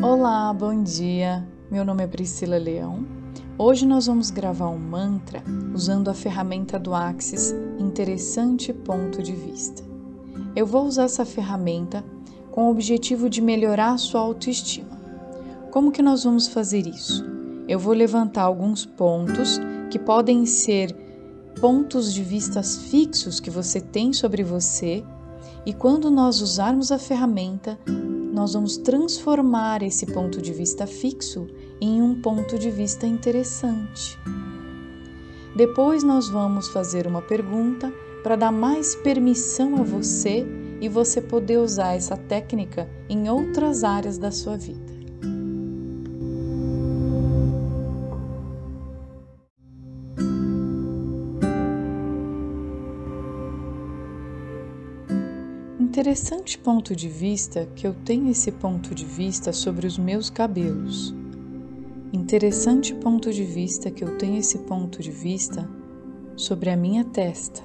Olá, bom dia. Meu nome é Priscila Leão. Hoje nós vamos gravar um mantra usando a ferramenta do Axis Interessante Ponto de Vista. Eu vou usar essa ferramenta com o objetivo de melhorar a sua autoestima. Como que nós vamos fazer isso? Eu vou levantar alguns pontos que podem ser pontos de vistas fixos que você tem sobre você e quando nós usarmos a ferramenta, nós vamos transformar esse ponto de vista fixo em um ponto de vista interessante. Depois nós vamos fazer uma pergunta para dar mais permissão a você e você poder usar essa técnica em outras áreas da sua vida. Interessante ponto de vista que eu tenho esse ponto de vista sobre os meus cabelos. Interessante ponto de vista que eu tenho esse ponto de vista sobre a minha testa.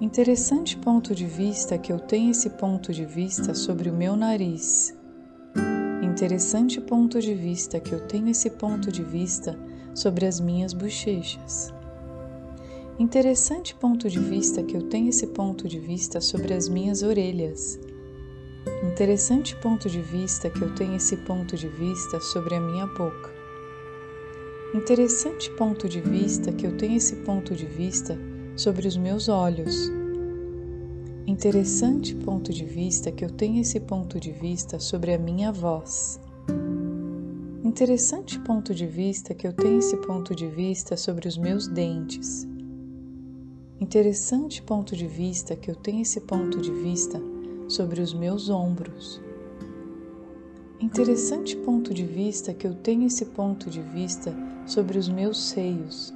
Interessante ponto de vista que eu tenho esse ponto de vista sobre o meu nariz. Interessante ponto de vista que eu tenho esse ponto de vista sobre as minhas bochechas. Interessante ponto de vista que eu tenho esse ponto de vista sobre as minhas orelhas. Interessante ponto de vista que eu tenho esse ponto de vista sobre a minha boca. Interessante ponto de vista que eu tenho esse ponto de vista sobre os meus olhos. Interessante ponto de vista que eu tenho esse ponto de vista sobre a minha voz. Interessante ponto de vista que eu tenho esse ponto de vista sobre os meus dentes. Interessante ponto de vista que eu tenho esse ponto de vista sobre os meus ombros. Interessante ponto de vista que eu tenho esse ponto de vista sobre os meus seios.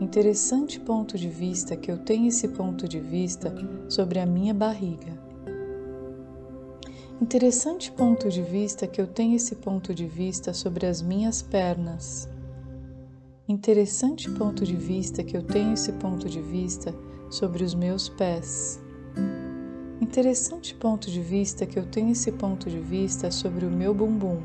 Interessante ponto de vista que eu tenho esse ponto de vista sobre a minha barriga. Interessante ponto de vista que eu tenho esse ponto de vista sobre as minhas pernas. Interessante ponto de vista que eu tenho esse ponto de vista sobre os meus pés. Interessante ponto de vista que eu tenho esse ponto de vista sobre o meu bumbum.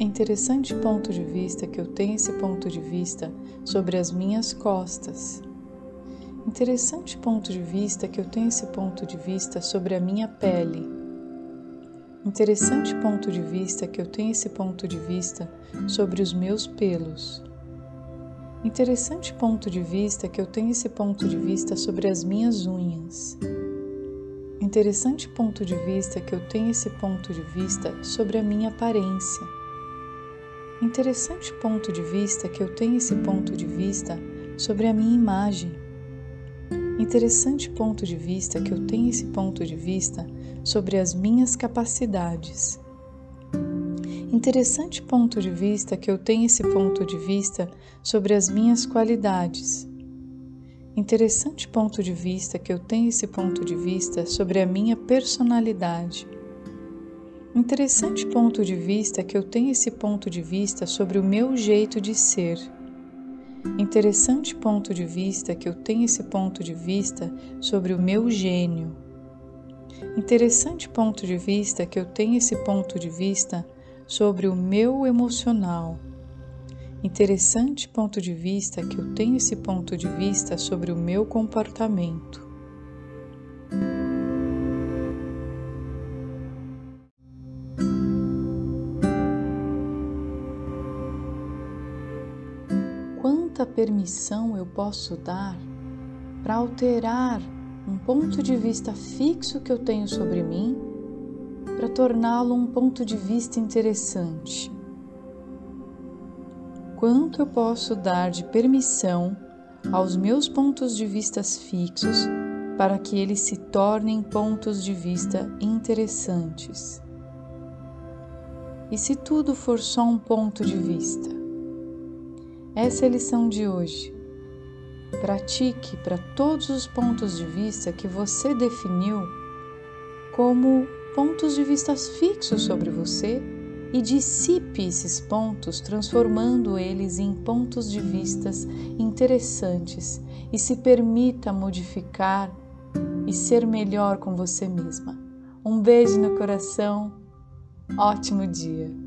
Interessante ponto de vista que eu tenho esse ponto de vista sobre as minhas costas. Interessante ponto de vista que eu tenho esse ponto de vista sobre a minha pele. Interessante ponto de vista que eu tenho esse ponto de vista sobre os meus pelos. Interessante ponto de vista que eu tenho esse ponto de vista sobre as minhas unhas. Interessante ponto de vista que eu tenho esse ponto de vista sobre a minha aparência. Interessante ponto de vista que eu tenho esse ponto de vista sobre a minha imagem. Interessante ponto de vista que eu tenho esse ponto de vista sobre as minhas capacidades. Interessante ponto de vista que eu tenho esse ponto de vista sobre as minhas qualidades. Interessante ponto de vista que eu tenho esse ponto de vista sobre a minha personalidade. Interessante ponto de vista que eu tenho esse ponto de vista sobre o meu jeito de ser. Interessante ponto de vista que eu tenho esse ponto de vista sobre o meu gênio. Interessante ponto de vista que eu tenho esse ponto de vista sobre o meu emocional. Interessante ponto de vista que eu tenho esse ponto de vista sobre o meu comportamento. Quanta permissão eu posso dar para alterar um ponto de vista fixo que eu tenho sobre mim para torná-lo um ponto de vista interessante. Quanto eu posso dar de permissão aos meus pontos de vista fixos para que eles se tornem pontos de vista interessantes? E se tudo for só um ponto de vista? Essa é a lição de hoje. Pratique para todos os pontos de vista que você definiu como pontos de vista fixos sobre você e dissipe esses pontos, transformando eles em pontos de vistas interessantes e se permita modificar e ser melhor com você mesma. Um beijo no coração ótimo dia!